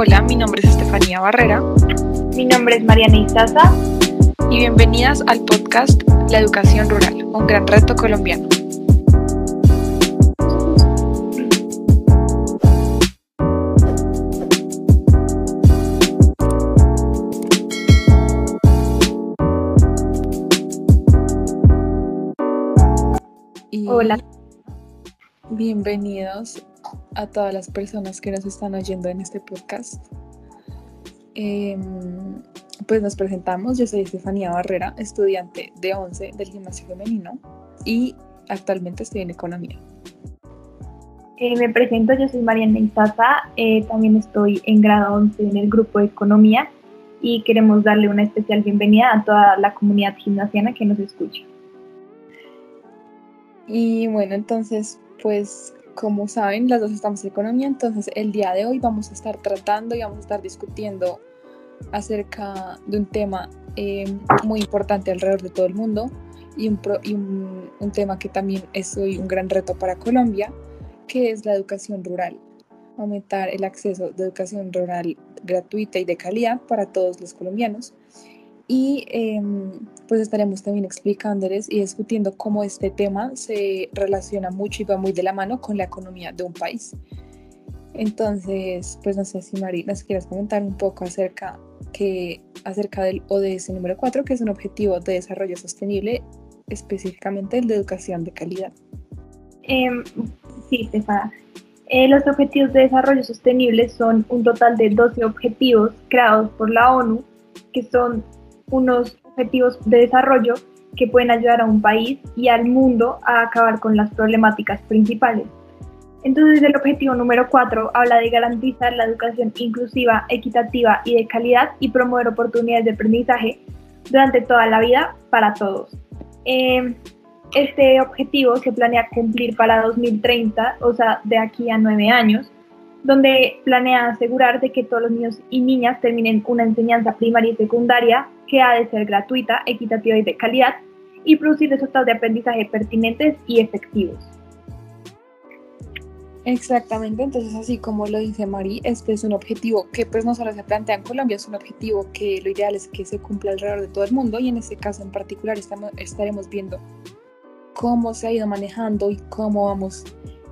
Hola, mi nombre es Estefanía Barrera. Mi nombre es Mariana Izaza. Y bienvenidas al podcast La Educación Rural, un gran reto colombiano. Hola. Bienvenidos a todas las personas que nos están oyendo en este podcast. Em, pues nos presentamos, yo soy Estefanía Barrera, estudiante de 11 del gimnasio femenino y actualmente estoy en economía. Eh, me presento, yo soy Mariana Izaza, eh, también estoy en grado 11 en el grupo de economía y queremos darle una especial bienvenida a toda la comunidad gimnasiana que nos escucha. Y bueno, entonces, pues como saben, las dos estamos en economía, entonces el día de hoy vamos a estar tratando y vamos a estar discutiendo acerca de un tema eh, muy importante alrededor de todo el mundo y, un, un, tema que también es hoy un gran reto para Colombia, que es la educación rural. Aumentar el acceso de educación rural gratuita y de calidad para todos los colombianos y em, pues estaremos también explicándoles y discutiendo cómo este tema se relaciona mucho y va muy de la mano con la economía de un país. Entonces, pues no sé si Mari nos quieres comentar un poco acerca, que, acerca del ODS número 4, que es un objetivo de desarrollo sostenible, específicamente el de educación de calidad. Eh, sí, Stefana. Eh, los objetivos de desarrollo sostenible son un total de 12 objetivos creados por la ONU, que son unos objetivos de desarrollo que pueden ayudar a un país y al mundo a acabar con las problemáticas principales. Entonces el objetivo número 4 habla de garantizar la educación inclusiva, equitativa y de calidad y promover oportunidades de aprendizaje durante toda la vida para todos. Em, este objetivo se planea cumplir para 2030, o sea, de aquí a nueve años, donde planea asegurar de que todos los niños y niñas terminen una enseñanza primaria y secundaria que ha de ser gratuita, equitativa y de calidad y producir resultados de aprendizaje pertinentes y efectivos. Exactamente, entonces así como lo dice Mari, este es un objetivo que pues no solo se plantea en Colombia, es un objetivo que lo ideal es que se cumpla alrededor de todo el mundo y en este caso en particular estamos, estaremos viendo cómo se ha ido manejando y cómo vamos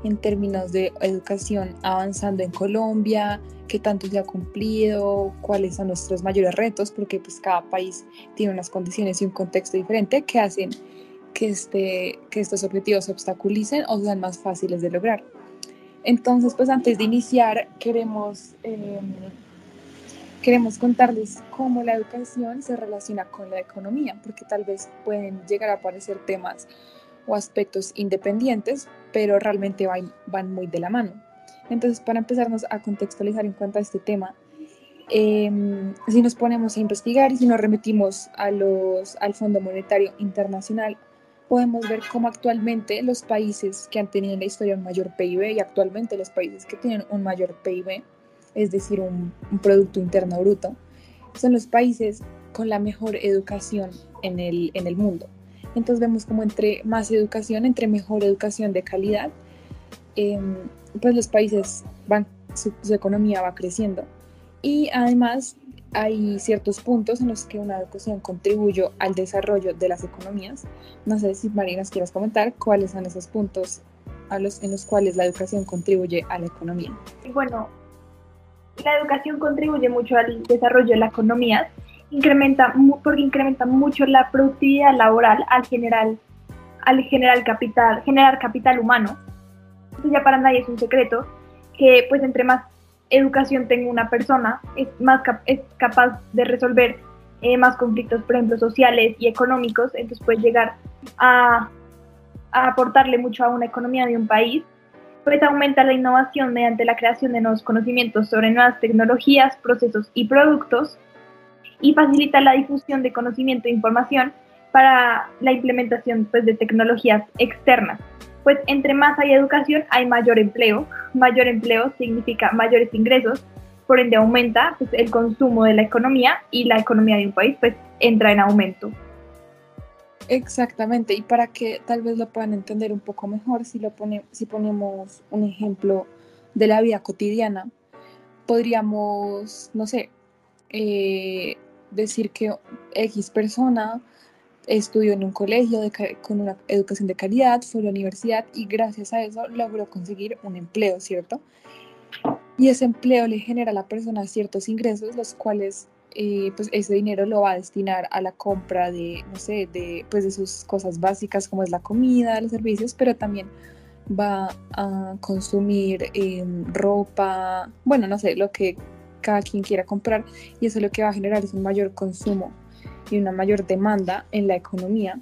en términos de educación avanzando en Colombia, qué tanto se ha cumplido, cuáles son nuestros mayores retos, porque pues cada país tiene unas condiciones y un contexto diferente que hacen que, este, que estos objetivos se obstaculicen o sean más fáciles de lograr. Entonces, pues antes de iniciar, queremos, em, queremos contarles cómo la educación se relaciona con la economía, porque tal vez pueden llegar a aparecer temas o aspectos independientes, pero realmente van, van muy de la mano. Entonces, para empezarnos a contextualizar en cuanto a este tema, em, si nos ponemos a investigar y si nos remitimos a los, al Fondo Monetario Internacional, podemos ver cómo actualmente los países que han tenido en la historia un mayor PIB y actualmente los países que tienen un mayor PIB, es decir, un, un Producto Interno Bruto, son los países con la mejor educación en el, en el mundo. Entonces vemos como entre más educación, entre mejor educación de calidad, em, pues los países van, su, economía va creciendo. Y además hay ciertos puntos en los que una educación contribuye al desarrollo de las economías. No sé si Marinas quieras comentar cuáles son esos puntos en los cuales la educación contribuye a la economía. Bueno, la educación contribuye mucho al desarrollo de la economía incrementa, porque incrementa mucho la productividad laboral al generar, al generar capital, generar capital humano. Entonces ya para nadie es un secreto que pues entre más educación tenga una persona, es, más es capaz de resolver eh, más conflictos, por ejemplo, sociales y económicos, entonces puede llegar a, a aportarle mucho a una economía de un país. Pues aumenta la innovación mediante la creación de nuevos conocimientos sobre nuevas tecnologías, procesos y productos, y facilita la difusión de conocimiento e información para la implementación pues, de tecnologías externas. Pues entre más hay educación hay mayor empleo, mayor empleo significa mayores ingresos, por ende aumenta pues, el consumo de la economía y la economía de un país pues entra en aumento. Exactamente, y para que tal vez lo puedan entender un poco mejor, si, lo pone, si ponemos un ejemplo de la vida cotidiana, podríamos, no sé, eh, decir que X persona estudió en un colegio con una educación de calidad, fue a la universidad y gracias a eso logró conseguir un empleo, ¿cierto? Y ese empleo le genera a la persona ciertos ingresos, los cuales eh, pues ese dinero lo va a destinar a la compra de, no sé, de, pues de sus cosas básicas como es la comida, los servicios, pero también va a consumir em, ropa, bueno, no sé, lo que cada quien quiera comprar y eso lo que va a generar es un mayor consumo y una mayor demanda en la economía.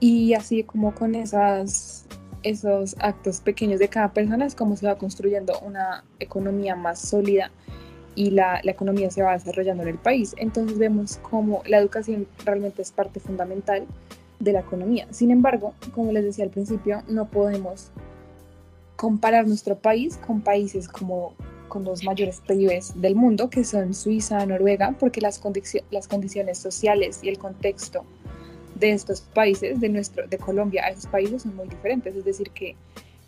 Y así como con esas, esos actos pequeños de cada persona es como se va construyendo una economía más sólida y la, la, economía se va desarrollando en el país. Entonces vemos cómo la educación realmente es parte fundamental de la economía. Sin embargo, como les decía al principio, no podemos comparar nuestro país con países como con los mayores PIBs del mundo, que son Suiza, Noruega, porque las, las condiciones sociales y el contexto de estos países, de, nuestro, de Colombia a esos países son muy diferentes. Es decir, que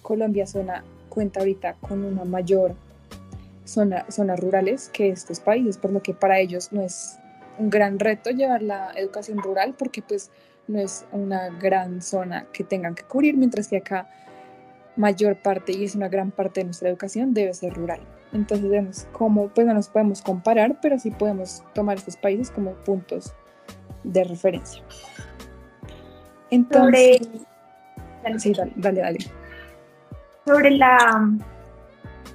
Colombia zona, cuenta ahorita con una mayor zona, zonas rurales que estos países, por lo que para ellos no es un gran reto llevar la educación rural, porque pues no es una gran zona que tengan que cubrir, mientras que acá mayor parte y es una gran parte de nuestra educación debe ser rural. Entonces vemos cómo, pues no nos podemos comparar, pero sí podemos tomar estos países como puntos de referencia. Entonces, Sobre... sí, dale, dale, Sobre la,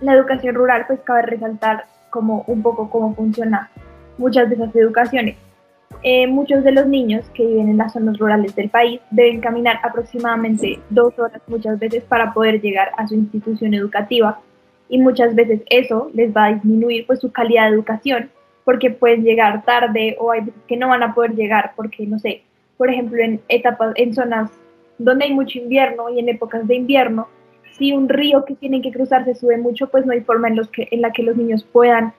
la educación rural, pues cabe resaltar como un poco cómo funciona muchas de esas educaciones. Eh, muchos de los niños que viven en las zonas rurales del país deben caminar aproximadamente dos horas muchas veces para poder llegar a su institución educativa. Y muchas veces eso les va a disminuir pues su calidad de educación porque pueden llegar tarde o hay que no van a poder llegar porque no sé, por ejemplo en etapas, en zonas donde hay mucho invierno y en épocas de invierno, si un río que tienen que cruzar se sube mucho, pues no hay forma en, los que, en la que los niños puedan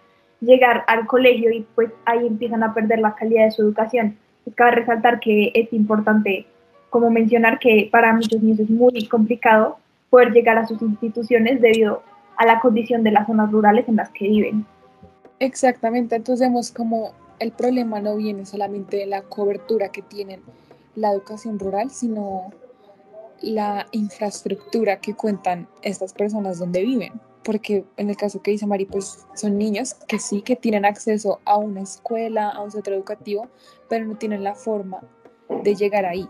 llegar al colegio y pues ahí empiezan a perder la calidad de su educación. Pues cabe resaltar que es importante, como mencionar, que para muchos niños es muy complicado poder llegar a sus instituciones debido a la condición de las zonas rurales en las que viven. Exactamente, entonces vemos como el problema no viene solamente de la cobertura que tienen la educación rural, sino la infraestructura que cuentan estas personas donde viven porque en el caso que dice Mari, pues son niños que sí que tienen acceso a una escuela, a un centro educativo, pero no tienen la forma de llegar ahí.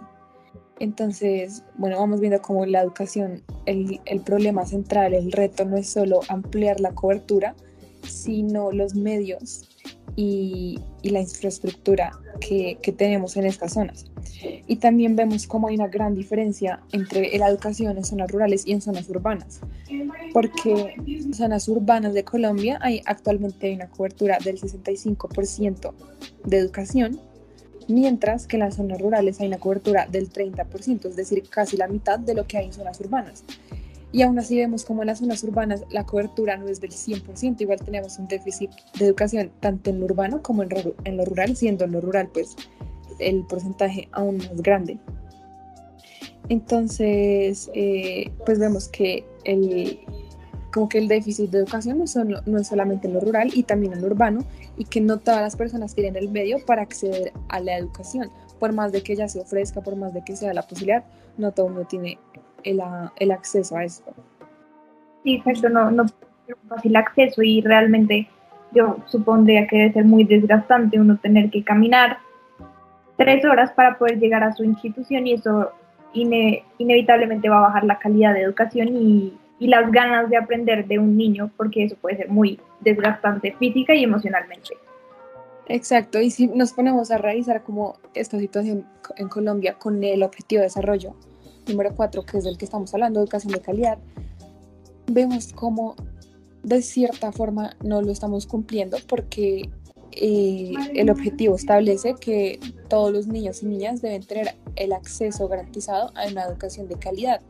Entonces, bueno, vamos viendo cómo la educación, el, el problema central, el reto no es solo ampliar la cobertura, sino los medios y, y la infraestructura que, que, tenemos en estas zonas. Y también vemos cómo hay una gran diferencia entre la educación en zonas rurales y en zonas urbanas, porque en zonas urbanas de Colombia hay actualmente hay una cobertura del 65% de educación, mientras que en las zonas rurales hay una cobertura del 30%, es decir, casi la mitad de lo que hay en zonas urbanas. Y aún así vemos como en las zonas urbanas la cobertura no es del 100%, igual tenemos un déficit de educación tanto en lo urbano como en, en lo rural, siendo en lo rural pues el porcentaje aún más grande. Entonces, eh, pues vemos que el, como que el déficit de educación no, son, no, es solamente en lo rural y también en lo urbano y que no todas las personas tienen el medio para acceder a la educación. Por más de que ella se ofrezca, por más de que sea la posibilidad, no todo mundo tiene el, el acceso a esto. Sí, exacto, no, no es fácil acceso y realmente yo supondría que debe ser muy desgastante uno tener que caminar tres horas para poder llegar a su institución y eso inevitablemente va a bajar la calidad de educación y, y las ganas de aprender de un niño porque eso puede ser muy desgastante física y emocionalmente. Exacto, y si nos ponemos a revisar como esta situación en Colombia con el objetivo de desarrollo número 4, que es del que estamos hablando, educación de calidad, vemos como de cierta forma no lo estamos cumpliendo porque eh, el objetivo establece que todos los niños y niñas deben tener el acceso garantizado a una educación de calidad.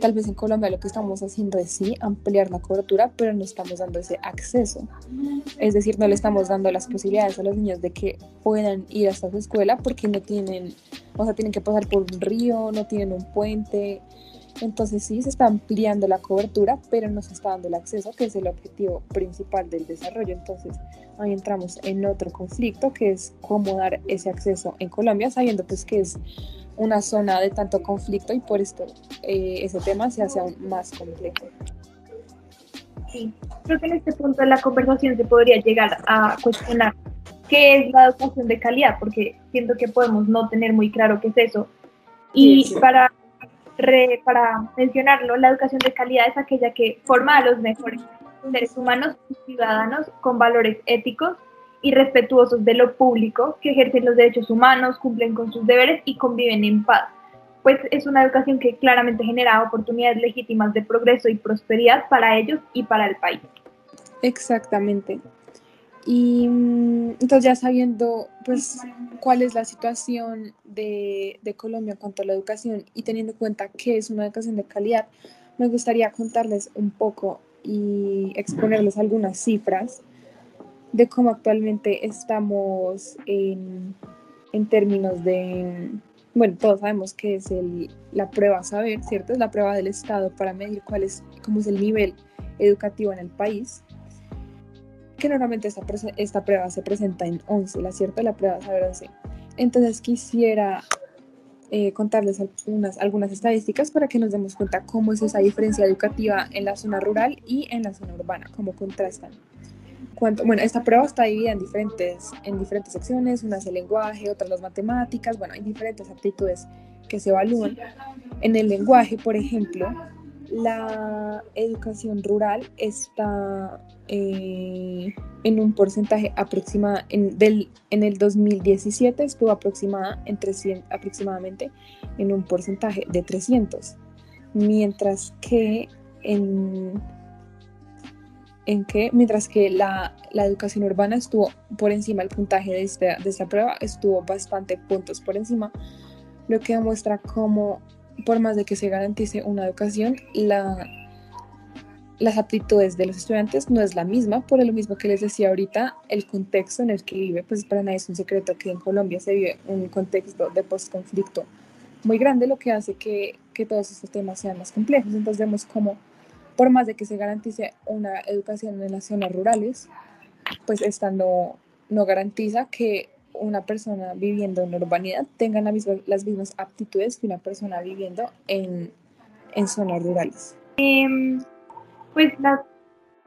Tal vez en Colombia lo que estamos haciendo es sí ampliar la cobertura, pero no estamos dando ese acceso. Es decir, no le estamos dando las posibilidades a los niños de que puedan ir hasta su escuela porque no tienen, o sea, tienen que pasar por un río, no tienen un puente, Entonces sí, se está ampliando la cobertura, pero no se está dando el acceso, que es el objetivo principal del desarrollo. Entonces ahí entramos en otro conflicto, que es cómo dar ese acceso en Colombia, sabiendo pues que es una zona de tanto conflicto y por esto eh, ese tema se hace aún más complejo. Sí, creo que en este punto de la conversación se podría llegar a cuestionar qué es la educación de calidad, porque siento que podemos no tener muy claro qué es eso. Y para para mencionarlo, la educación de calidad es aquella que forma a los mejores seres humanos y ciudadanos con valores éticos y respetuosos de lo público, que ejercen los derechos humanos, cumplen con sus deberes y conviven en paz. Pues es una educación que claramente genera oportunidades legítimas de progreso y prosperidad para ellos y para el país. Exactamente. Y mm, entonces ya sabiendo pues cuál es la situación de, de, Colombia en cuanto a la educación y teniendo en cuenta que es una educación de calidad, me gustaría contarles un poco y exponerles algunas cifras de cómo actualmente estamos en, en términos de, bueno, todos sabemos que es el, la prueba saber, ¿cierto? Es la prueba del Estado para medir cuál es, cómo es el nivel educativo en el país que normalmente esta, esta prueba se presenta en 11, la cierta la prueba saber 11. Entonces quisiera eh, contarles algunas, algunas estadísticas para que nos demos cuenta cómo es esa diferencia educativa en la zona rural y en la zona urbana, cómo contrastan. Cuánto, bueno, esta prueba está dividida en diferentes, en diferentes secciones, una es el lenguaje, otra las matemáticas, bueno, hay diferentes aptitudes que se evalúan. En el lenguaje, por ejemplo, la educación rural está eh, en un porcentaje aproximado, en, del, en el 2017 estuvo aproximada en 300, aproximadamente en un porcentaje de 300, mientras que en, en que, mientras que la, la, educación urbana estuvo por encima del puntaje de esta, de esta prueba, estuvo bastante puntos por encima, lo que demuestra cómo por más de que se garantice una educación, la, las aptitudes de los estudiantes no es la misma, por lo mismo que les decía ahorita, el contexto en el que vive, pues para nadie es un secreto que en Colombia se vive un contexto de postconflicto muy grande, lo que hace que, que todos estos temas sean más complejos. Entonces vemos como, por más de que se garantice una educación en las zonas rurales, pues esta no, no garantiza que una persona viviendo en la urbanidad tenga las mismas aptitudes que una persona viviendo en, en zonas rurales. Em, pues las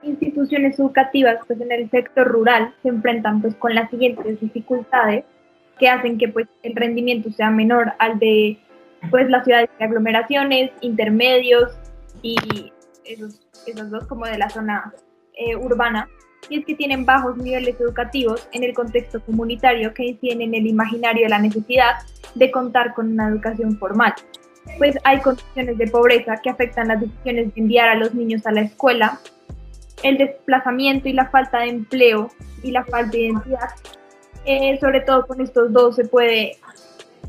instituciones educativas pues en el sector rural se enfrentan pues con las siguientes dificultades que hacen que pues el rendimiento sea menor al de pues las ciudades de aglomeraciones, intermedios y esos, esos dos como de la zona eh, urbana y es que tienen bajos niveles educativos en el contexto comunitario que inciden en el imaginario de la necesidad de contar con una educación formal. Pues hay condiciones de pobreza que afectan las decisiones de enviar a los niños a la escuela, el desplazamiento y la falta de empleo y la falta de identidad. Eh, sobre todo con estos dos se puede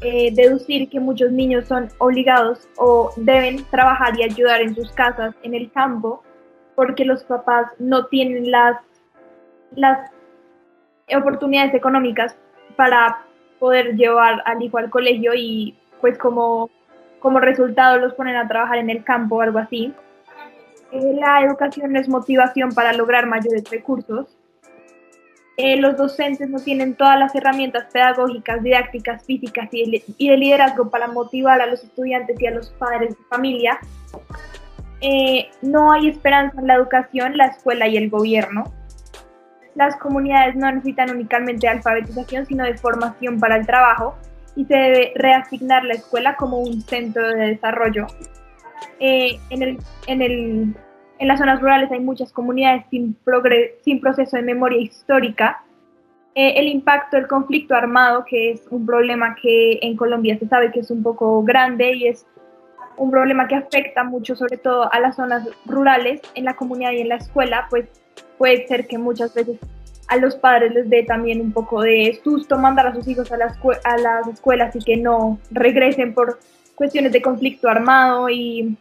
eh, deducir que muchos niños son obligados o deben trabajar y ayudar en sus casas en el campo porque los papás no tienen las las oportunidades económicas para poder llevar al hijo al colegio y pues como, como resultado los ponen a trabajar en el campo o algo así. Eh, la educación es motivación para lograr mayores recursos. Eh, los docentes no tienen todas las herramientas pedagógicas, didácticas, físicas y de, liderazgo para motivar a los estudiantes y a los padres de familia. Eh, no hay esperanza en la educación, la escuela y el gobierno las comunidades no necesitan únicamente alfabetización, sino de formación para el trabajo y se debe reasignar la escuela como un centro de desarrollo. Eh, en, el, en, el, en, las zonas rurales hay muchas comunidades sin, sin proceso de memoria histórica. Eh, el impacto del conflicto armado, que es un problema que en Colombia se sabe que es un poco grande y es un problema que afecta mucho sobre todo a las zonas rurales, en la comunidad y en la escuela, pues puede ser que muchas veces a los padres les dé también un poco de susto mandar a sus hijos a las, a las escuelas y que no regresen por cuestiones de conflicto armado y,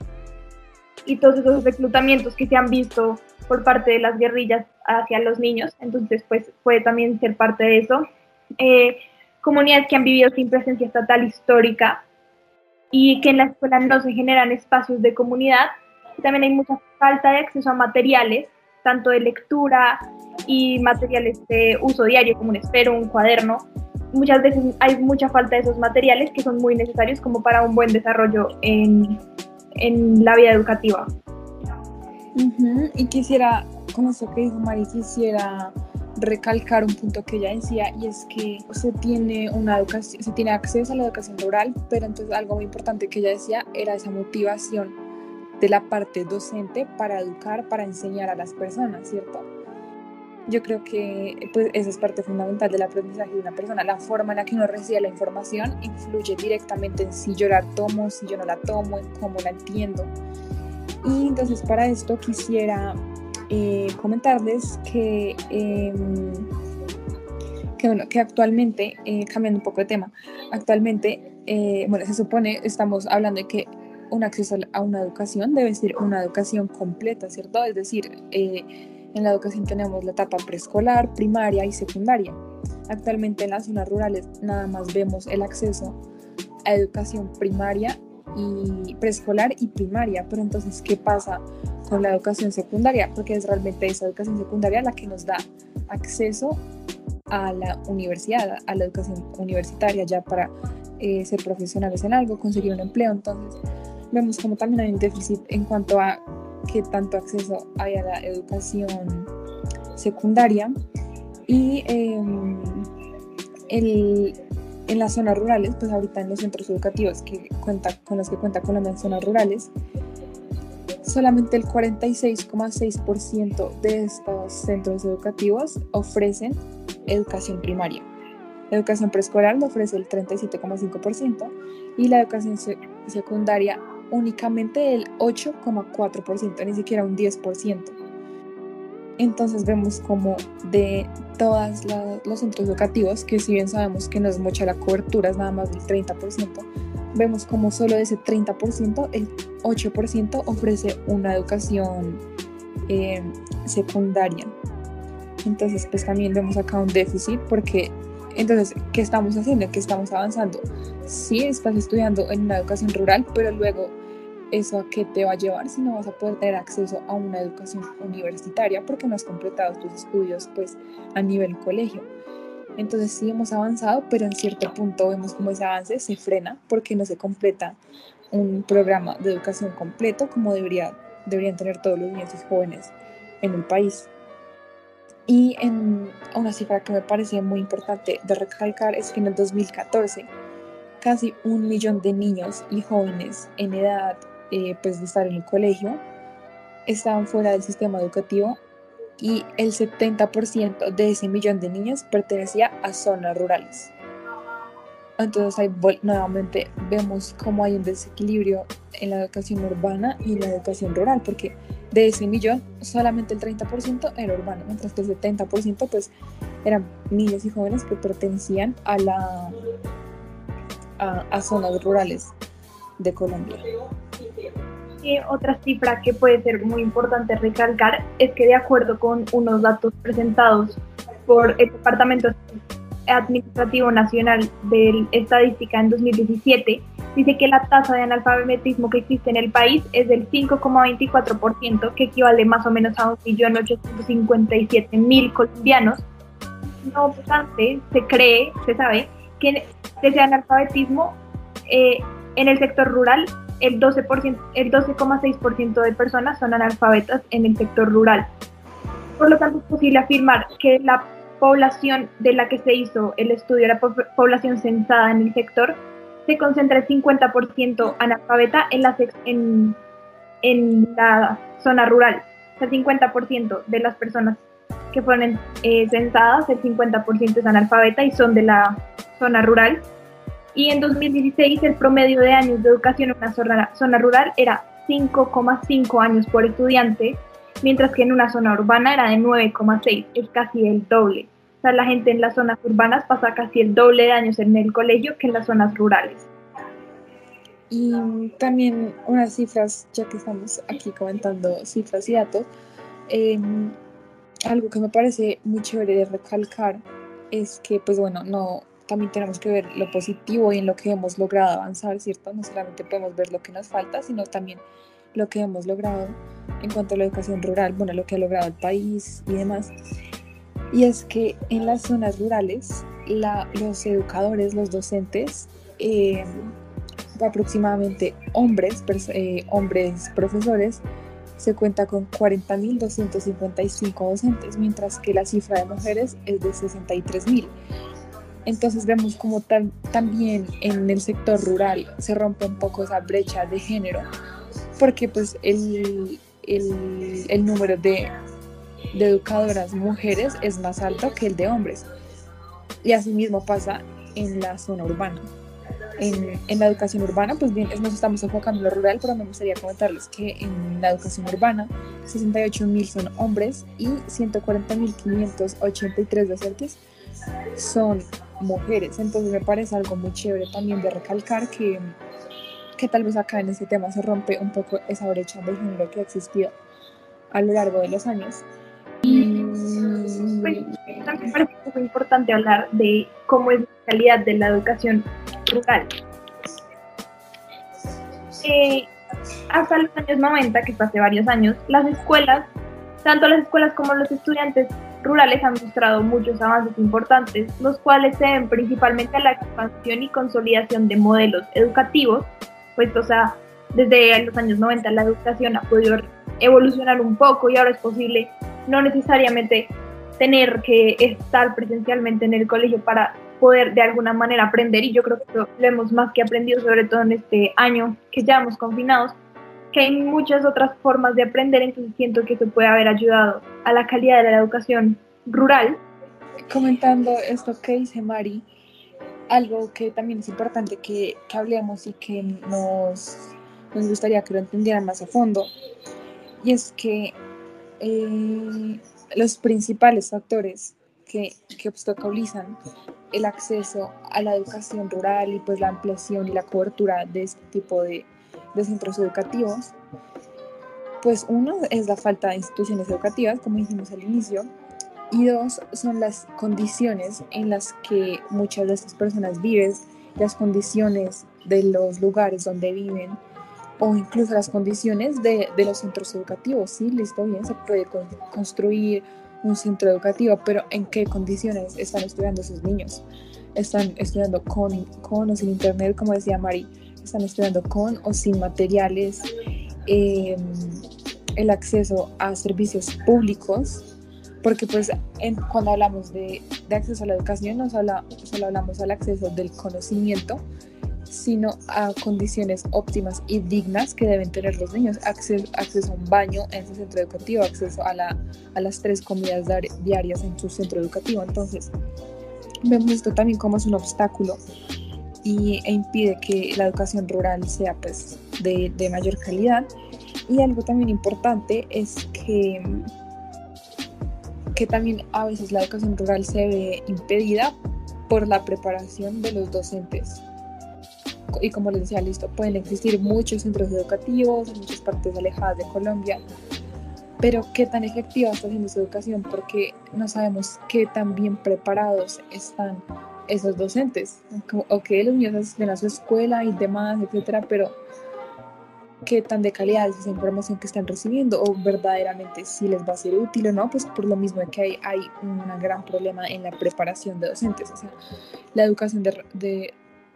y todos esos reclutamientos que se han visto por parte de las guerrillas hacia los niños. Entonces, pues puede también ser parte de eso. Eh, comunidades que han vivido sin presencia estatal histórica, y que en la escuela no se generan espacios de comunidad. También hay mucha falta de acceso a materiales, tanto de lectura y materiales de uso diario como un espero, un cuaderno. Muchas veces hay mucha falta de esos materiales que son muy necesarios como para un buen desarrollo en, en la vida educativa. Y quisiera, con eso que dijo Mari, quisiera recalcar un punto que ella decía y es que se tiene una educación, se tiene acceso a la educación rural, pero entonces algo muy importante que ella decía era esa motivación de la parte docente para educar, para enseñar a las personas, ¿cierto? Yo creo que pues, esa es parte fundamental del aprendizaje de una persona. La forma en la que uno recibe la información influye directamente en si yo la tomo, si yo no la tomo, en cómo la entiendo. Y entonces para esto quisiera eh, comentarles que, em, que, bueno, que actualmente, eh, cambiando un poco de tema, actualmente, eh, bueno, se supone, estamos hablando de que un acceso a una educación debe ser una educación completa, ¿cierto? Es decir, en la educación tenemos la etapa preescolar, primaria y secundaria. Actualmente en las zonas rurales nada más vemos el acceso a educación primaria y preescolar y primaria, pero entonces, ¿qué pasa con la educación secundaria, porque es realmente esa educación secundaria la que nos da acceso a la universidad, a la educación universitaria ya para eh, ser profesionales en algo, conseguir un empleo. Entonces, vemos como también hay un déficit en cuanto a qué tanto acceso hay a la educación secundaria y em, en las zonas rurales, pues ahorita en los centros educativos que cuenta, con los que cuenta Colombia en zonas rurales, solamente el 46,6% de estos centros educativos ofrecen educación primaria. Educación preescolar lo ofrece el 37,5% y la educación secundaria únicamente el 8,4%, ni siquiera un 10%. Entonces vemos como de todos los centros educativos, que si bien sabemos que no es mucha la cobertura, es nada más del 30%, vemos como solo de ese 30%, el 8% ofrece una educación eh, secundaria. Entonces, pues también vemos acá un déficit porque, entonces, ¿qué estamos haciendo? ¿Qué estamos avanzando? Sí, estás estudiando en una educación rural, pero luego eso a qué te va a llevar si no vas a poder tener acceso a una educación universitaria porque no has completado tus estudios pues a nivel colegio. Entonces sí hemos avanzado, pero en cierto punto vemos como ese avance se frena porque no se completa un programa de educación completo como debería, deberían tener todos los niños y jóvenes en el país. Y en una cifra que me parece muy importante de recalcar es que en el 2014 casi un millón de niños y jóvenes en edad eh, pues de estar en el colegio estaban fuera del sistema educativo y el 70% de ese millón de niños pertenecía a zonas rurales. Entonces ahí nuevamente vemos cómo hay un desequilibrio en la educación urbana y la educación rural, porque de ese millón solamente el 30% era urbano, mientras que el 70% pues eran niños y jóvenes que pertenecían a, la, a zonas rurales de Colombia otra cifra que puede ser muy importante recalcar es que de acuerdo con unos datos presentados por el Departamento Administrativo Nacional de Estadística en 2017, dice que la tasa de analfabetismo que existe en el país es del 5,24%, que equivale más o menos a 1.857.000 colombianos. No obstante, se cree, se sabe, que ese analfabetismo eh, en el sector rural el 12%, el 12,6% de personas son analfabetas en el sector rural. Por lo tanto, es posible afirmar que la población de la que se hizo el estudio, la población censada en el sector, se concentra el 50% analfabeta en la, en, en la zona rural. el 50% de las personas que fueron eh, censadas, el 50% es analfabeta y son de la zona rural y en 2016 el promedio de años de educación en una zona, rural era 5,5 años por estudiante, mientras que en una zona urbana era de 9,6, es casi el doble. O sea, la gente en las zonas urbanas pasa casi el doble de años en el colegio que en las zonas rurales. Y también unas cifras, ya que estamos aquí comentando cifras y datos, em, algo que me parece muy chévere de recalcar es que, pues bueno, no, también tenemos que ver lo positivo y en lo que hemos logrado avanzar, ¿cierto? No solamente podemos ver lo que nos falta, sino también lo que hemos logrado en cuanto a la educación rural, bueno, lo que ha logrado el país y demás. Y es que en las zonas rurales, los educadores, los docentes, eh, aproximadamente hombres, eh, hombres profesores, se cuenta con 40.255 docentes, mientras que la cifra de mujeres es de 63.000. Entonces vemos como también en el sector rural se rompe un poco esa brecha de género, porque pues el, el, número de, educadoras mujeres es más alto que el de hombres. Y asimismo pasa en la zona urbana. En, en, la educación urbana, pues bien, nos estamos enfocando en lo rural, pero me gustaría comentarles que en la educación urbana, 68.000 son hombres y 140.583 docentes son mujeres. Entonces me parece algo muy chévere también de recalcar que, que tal vez acá en este tema se rompe un poco esa brecha de género que ha existido a lo largo de los años. Y pues, también parece muy importante hablar de cómo es la calidad de la educación rural. Eh, hasta los años 90, que fue hace varios años, las escuelas, tanto las escuelas como los estudiantes rurales han mostrado muchos avances importantes, los cuales se deben principalmente a la expansión y consolidación de modelos educativos, pues o sea, desde los años 90 la educación ha podido evolucionar un poco y ahora es posible no necesariamente tener que estar presencialmente en el colegio para poder de alguna manera aprender y yo creo que lo hemos más que aprendido sobre todo en este año que llevamos confinados que hay muchas otras formas de aprender, entonces siento que eso puede haber ayudado a la calidad de la educación rural. Comentando esto que dice Mari, algo que también es importante que, que hablemos y que nos, nos, gustaría que lo entendieran más a fondo, y es que eh, los principales factores que, que obstaculizan el acceso a la educación rural y pues la ampliación y la cobertura de este tipo de, de centros educativos, pues uno es la falta de instituciones educativas, como dijimos al inicio, y dos son las condiciones en las que muchas de estas personas viven, las condiciones de los lugares donde viven o incluso las condiciones de, de los centros educativos. Sí, listo, bien, se puede construir un centro educativo, pero ¿en qué condiciones están estudiando sus niños? Están estudiando con, con o sin internet, como decía Mari, están estudiando con o sin materiales, em, el acceso a servicios públicos, porque pues cuando hablamos de, de, acceso a la educación no solo, solo hablamos al acceso del conocimiento, sino a condiciones óptimas y dignas que deben tener los niños, acceso, acceso a un baño en su centro educativo, acceso a, la, a las tres comidas diarias en su centro educativo. Entonces, vemos esto también como es un obstáculo y, e impide que la educación rural sea pues de, de mayor calidad. Y algo también importante es que, que también a veces la educación rural se ve impedida por la preparación de los docentes. Y como les decía, listo, pueden existir muchos centros educativos en muchas partes alejadas de Colombia, pero qué tan efectiva está siendo su educación porque no sabemos qué tan bien preparados están esos docentes. Ok, los niños asisten a su escuela y demás, etcétera, pero qué tan de calidad es esa información que están recibiendo o verdaderamente si les va a ser útil o no, pues por lo mismo que hay, hay un gran problema en la preparación de docentes. O sea, la educación de,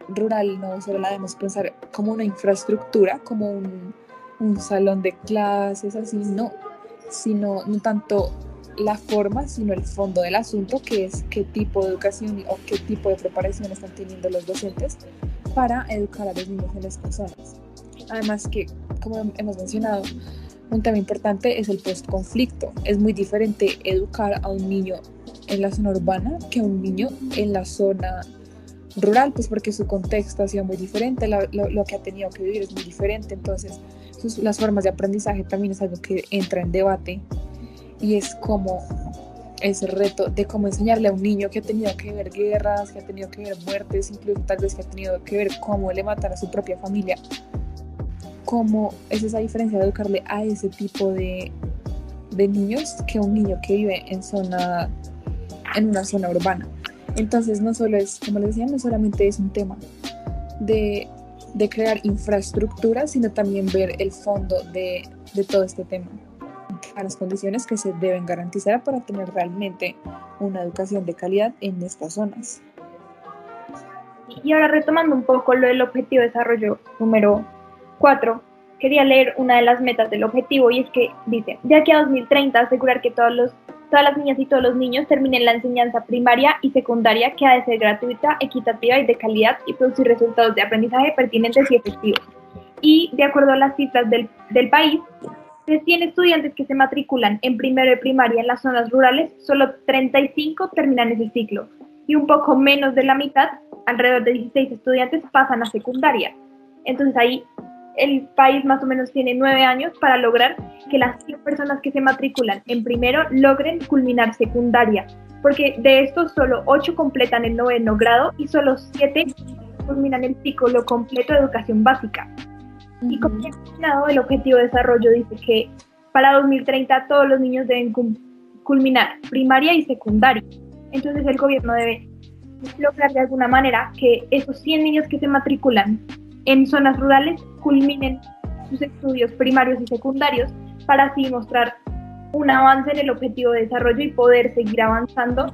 rural no solo la debemos pensar como una infraestructura, como un, un salón de clases, así, no, sino no tanto la forma, sino el fondo del asunto, que es qué tipo de educación o qué tipo de preparación están teniendo los docentes para educar a los niños en las personas. Además que, como hemos mencionado, un tema importante es el post-conflicto. Es muy diferente educar a un niño en la zona urbana que a un niño en la zona rural, pues porque su contexto ha sido muy diferente, lo, lo, que ha tenido que vivir es muy diferente, entonces las formas de aprendizaje también es algo que entra en debate y es como ese reto de cómo enseñarle a un niño que ha tenido que ver guerras, que ha tenido que ver muertes, incluso tal vez que ha tenido que ver cómo le matan a su propia familia, cómo es esa diferencia de educarle a ese tipo de, de niños que un niño que vive en zona en una zona urbana. Entonces, no solo es, como les decía, no solamente es un tema de, de crear infraestructura, sino también ver el fondo de, de todo este tema, a las condiciones que se deben garantizar para tener realmente una educación de calidad en estas zonas. Y ahora retomando un poco lo del objetivo de desarrollo número 4, quería leer una de las metas del objetivo y es que dice, de aquí a 2030 asegurar que todos los, todas las niñas y todos los niños terminen la enseñanza primaria y secundaria que ha de ser gratuita, equitativa y de calidad y producir resultados de aprendizaje pertinentes y efectivos. Y de acuerdo a las cifras del, del país, de 100 estudiantes que se matriculan en primero de primaria en las zonas rurales, solo 35 terminan ese ciclo y un poco menos de la mitad, alrededor de 16 estudiantes, pasan a secundaria. Entonces ahí el país más o menos tiene nueve años para lograr que las 100 personas que se matriculan en primero logren culminar secundaria, porque de estos solo 8 completan el noveno grado y solo 7 culminan el ciclo completo de educación básica. Y como mencionado, el objetivo de desarrollo dice que para 2030 todos los niños deben culminar primaria y secundaria. Entonces el gobierno debe lograr de alguna manera que esos 100 niños que se matriculan en zonas rurales culminen sus estudios primarios y secundarios para así mostrar un avance en el objetivo de desarrollo y poder seguir avanzando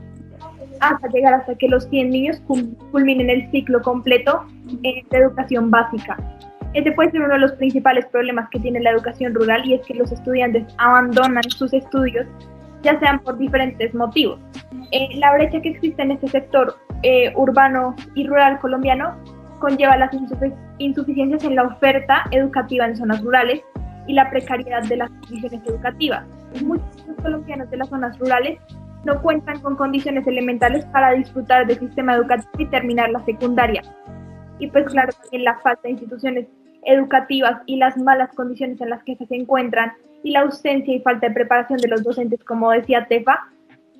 hasta llegar hasta que los 100 niños culminen el ciclo completo de educación básica. Este puede ser uno de los principales problemas que tiene la educación rural y es que los estudiantes abandonan sus estudios ya sean por diferentes motivos. Eh, la brecha que existe en este sector eh, urbano y rural colombiano conlleva las insuficiencias en la oferta educativa en zonas rurales y la precariedad de las condiciones educativas. Muchos colombianos de las zonas rurales no cuentan con condiciones elementales para disfrutar del sistema educativo y terminar la secundaria. Y pues claro, también la falta de instituciones educativas y las malas condiciones en las que se encuentran y la ausencia y falta de preparación de los docentes, como decía Tefa,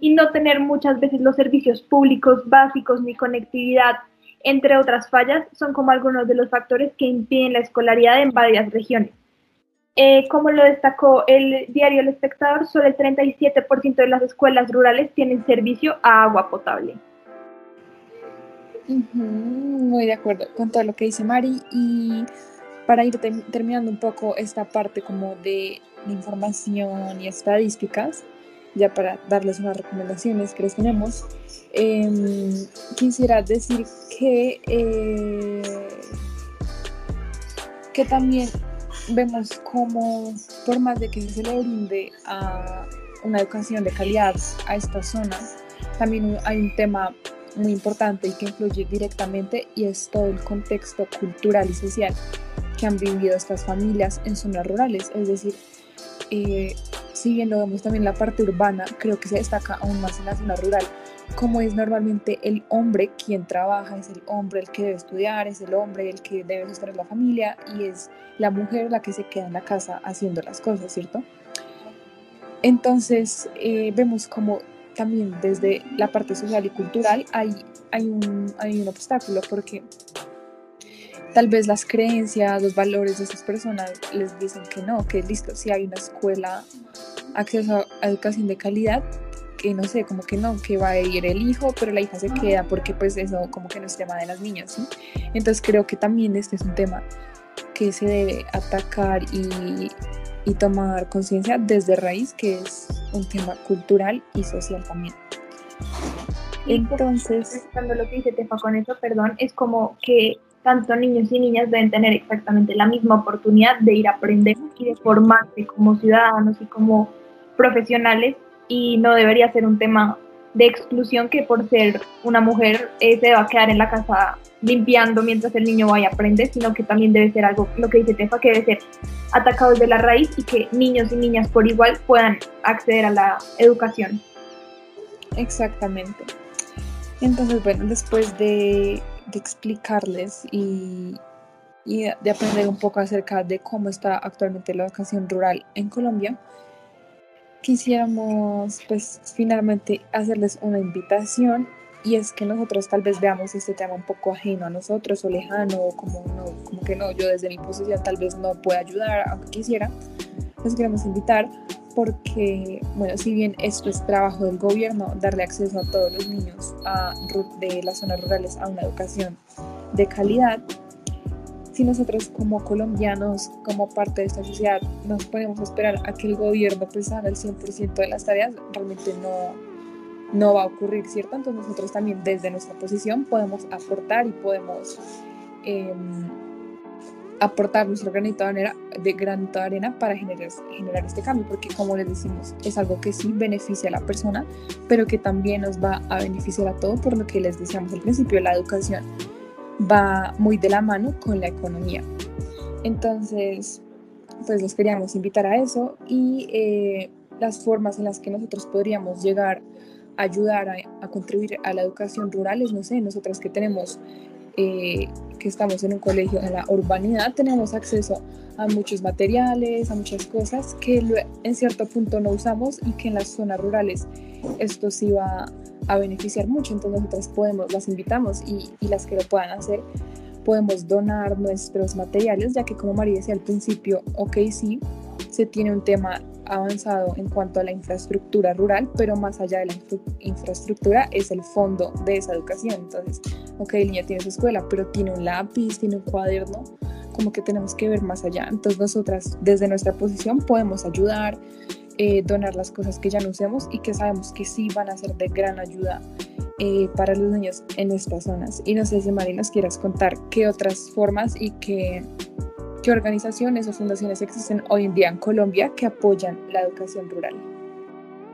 y no tener muchas veces los servicios públicos básicos ni conectividad entre otras fallas, son como algunos de los factores que impiden la escolaridad en varias regiones. Eh, como lo destacó el diario El Espectador, solo el 37% de las escuelas rurales tienen servicio a agua potable. muy de acuerdo con todo lo que dice Mari y para ir terminando un poco esta parte como de información y estadísticas, ya para darles unas recomendaciones que les tenemos, em, quisiera decir que, eh, que también vemos como, por más de que se le brinde a una educación de calidad a estas zonas, también hay un tema muy importante y que influye directamente y es todo el contexto cultural y social que han vivido estas familias en zonas rurales. Es decir, eh, si bien lo vemos también en la parte urbana, creo que se destaca aún más en la zona rural, como es normalmente el hombre quien trabaja, es el hombre el que debe estudiar, es el hombre el que debe sostener la familia y es la mujer la que se queda en la casa haciendo las cosas, ¿cierto? Entonces eh, vemos como también desde la parte social y cultural hay, hay, un, hay un obstáculo porque tal vez las creencias, los valores de esas personas les dicen que no, que listo, si hay una escuela, acceso a educación de calidad, que no sé, como que no, que va a ir el hijo, pero la hija se queda porque pues eso como que no es tema de las niñas, ¿sí? Entonces creo que también este es un tema que se debe atacar y, y tomar conciencia desde raíz, que es un tema cultural y social también. Entonces, cuando lo que dice Tefa con eso, perdón, es como que tanto niños y niñas deben tener exactamente la misma oportunidad de ir a aprender y de formarse como ciudadanos y como profesionales y no debería ser un tema de exclusión que por ser una mujer eh, se va a quedar en la casa limpiando mientras el niño vaya a aprender, sino que también debe ser algo, lo que dice Tefa, que debe ser atacado desde la raíz y que niños y niñas por igual puedan acceder a la educación. Exactamente. Entonces, bueno, después de de explicarles y, y de aprender un poco acerca de cómo está actualmente la educación rural en Colombia, quisiéramos pues finalmente hacerles una invitación y es que nosotros tal vez veamos este tema un poco ajeno a nosotros o lejano o como, no, como que no, yo desde mi posición tal vez no pueda ayudar aunque quisiera. Nos queremos invitar porque, bueno, si bien esto es trabajo del gobierno, darle acceso a todos los niños de las zonas rurales a una educación de calidad, si nosotros como colombianos, como parte de esta sociedad, nos ponemos a esperar a que el gobierno pues haga el 100% de las tareas, realmente no, no va a ocurrir, ¿cierto? Entonces nosotros también desde nuestra posición podemos aportar y podemos em, aportar nuestro granito de arena, de granito de arena para generar, generar este cambio, porque como les decimos, es algo que sí beneficia a la persona, pero que también nos va a beneficiar a todos, por lo que les decíamos al principio, la educación va muy de la mano con la economía. Entonces, pues los queríamos invitar a eso y eh, las formas en las que nosotros podríamos llegar a ayudar a, contribuir a la educación rural es, no sé, nosotras que tenemos, eh, que estamos en un colegio en la urbanidad, tenemos acceso a muchos materiales, a muchas cosas que en cierto punto no usamos y que en las zonas rurales esto sí va a beneficiar mucho. Entonces nosotras podemos, las invitamos y, y las que lo puedan hacer, podemos donar nuestros materiales, ya que como María decía al principio, ok, sí, se tiene un tema avanzado en cuanto a la infraestructura rural, pero más allá de la infraestructura es el fondo de esa educación. Entonces, ok, el niño tiene su escuela, pero tiene un lápiz, tiene un cuaderno, como que tenemos que ver más allá. Entonces nosotras desde nuestra posición podemos ayudar, eh, donar las cosas que ya no usemos y que sabemos que sí van a ser de gran ayuda eh, para los niños en estas zonas. Y no sé si Mari nos quieras contar qué otras formas y qué, qué organizaciones o fundaciones existen hoy en día en Colombia que apoyan la educación rural.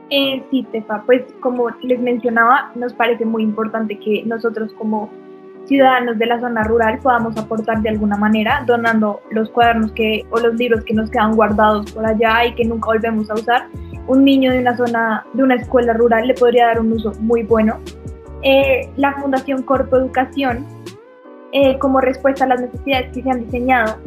Eh, sí, Tefa, pues como les mencionaba, nos parece muy importante que nosotros como ciudadanos de la zona rural podamos aportar de alguna manera, donando los cuadernos que, o los libros que nos quedan guardados por allá y que nunca volvemos a usar. Un niño de una zona, de una escuela rural le podría dar un uso muy bueno. Eh, la Fundación Corpo Educación, eh, como respuesta a las necesidades que se han diseñado,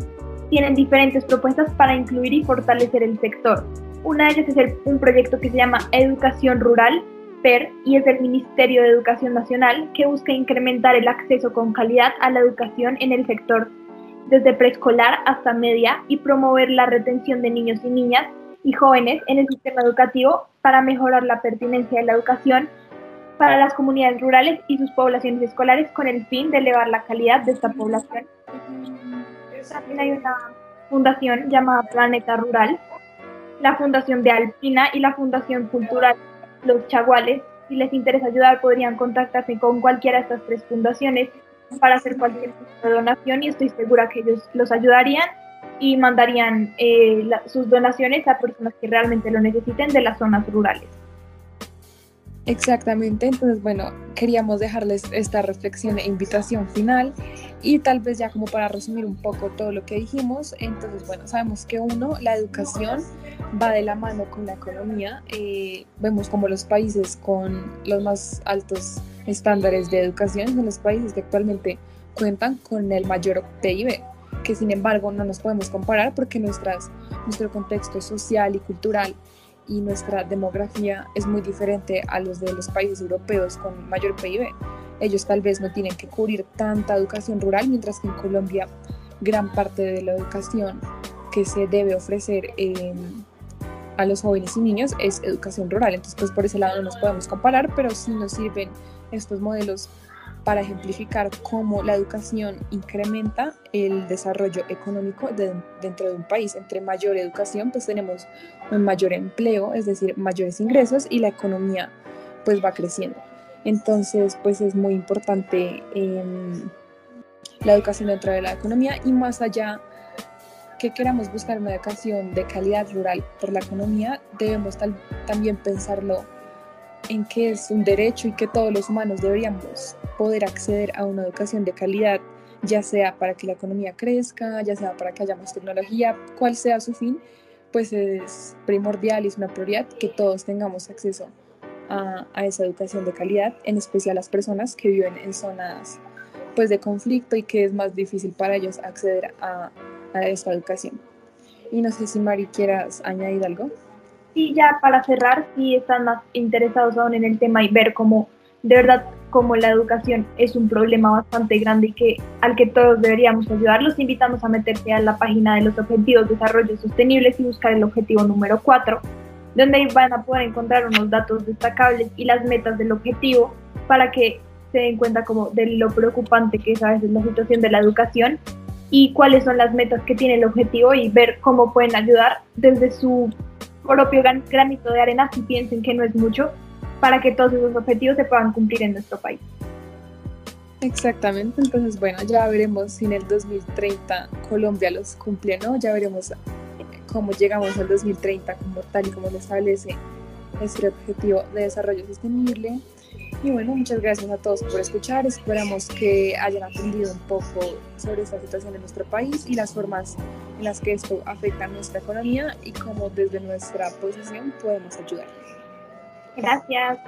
tienen diferentes propuestas para incluir y fortalecer el sector. Una de ellas es un proyecto que se llama Educación Rural, y es del Ministerio de Educación Nacional que busca incrementar el acceso con calidad a la educación en el sector desde preescolar hasta media y promover la retención de niños y niñas y jóvenes en el sistema educativo para mejorar la pertinencia de la educación para las comunidades rurales y sus poblaciones escolares con el fin de elevar la calidad de esta población. También hay una fundación llamada Planeta Rural, la Fundación de Alpina y la Fundación Cultural los chaguales. Si les interesa ayudar, podrían contactarse con cualquiera de estas tres fundaciones para hacer cualquier donación y estoy segura que ellos los ayudarían y mandarían eh, sus donaciones a personas que realmente lo necesiten de las zonas rurales. Exactamente, entonces bueno, queríamos dejarles esta reflexión e invitación final y tal vez ya como para resumir un poco todo lo que dijimos, entonces bueno, sabemos que uno, la educación va de la mano con la economía, eh, vemos como los países con los más altos estándares de educación son los países que actualmente cuentan con el mayor PIB, que sin embargo no nos podemos comparar porque nuestras, nuestro contexto social y cultural y nuestra demografía es muy diferente a los de los países europeos con mayor PIB. Ellos tal vez no tienen que cubrir tanta educación rural, mientras que en Colombia gran parte de la educación que se debe ofrecer em, a los jóvenes y niños es educación rural. Entonces, pues por ese lado no nos podemos comparar, pero sí nos sirven estos modelos para ejemplificar cómo la educación incrementa el desarrollo económico dentro de un país. Entre mayor educación, pues tenemos un mayor empleo, es decir, mayores ingresos y la economía pues va creciendo. Entonces, pues es muy importante em, la educación dentro de la economía y más allá que queramos buscar una educación de calidad rural por la economía, debemos también pensarlo en que es un derecho y que todos los humanos deberíamos poder acceder a una educación de calidad, ya sea para que la economía crezca, ya sea para que haya más tecnología, cual sea su fin, pues es primordial y es una prioridad que todos tengamos acceso a, esa educación de calidad, en especial las personas que viven en zonas pues de conflicto y que es más difícil para ellos acceder a, a esta educación. Y no sé si Mari quieras añadir algo. Sí, ya para cerrar, si están más interesados aún en el tema y ver cómo de verdad como la educación es un problema bastante grande y que al que todos deberíamos ayudar, los invitamos a meterse a la página de los Objetivos de Desarrollo Sostenibles y buscar el objetivo número 4, donde van a poder encontrar unos datos destacables y las metas del objetivo para que se den cuenta como de lo preocupante que es a veces la situación de la educación y cuáles son las metas que tiene el objetivo y ver cómo pueden ayudar desde su propio granito de arena si piensen que no es mucho para que todos esos objetivos se puedan cumplir en nuestro país. Exactamente, entonces bueno, ya veremos si en el 2030 Colombia los cumple no, ya veremos cómo llegamos al 2030 como tal y como lo establece nuestro objetivo de desarrollo sostenible. Y bueno, muchas gracias a todos por escuchar. Esperamos que hayan aprendido un poco sobre esta situación en nuestro país y las formas en las que esto afecta a nuestra economía y cómo desde nuestra posición podemos ayudar. Gracias.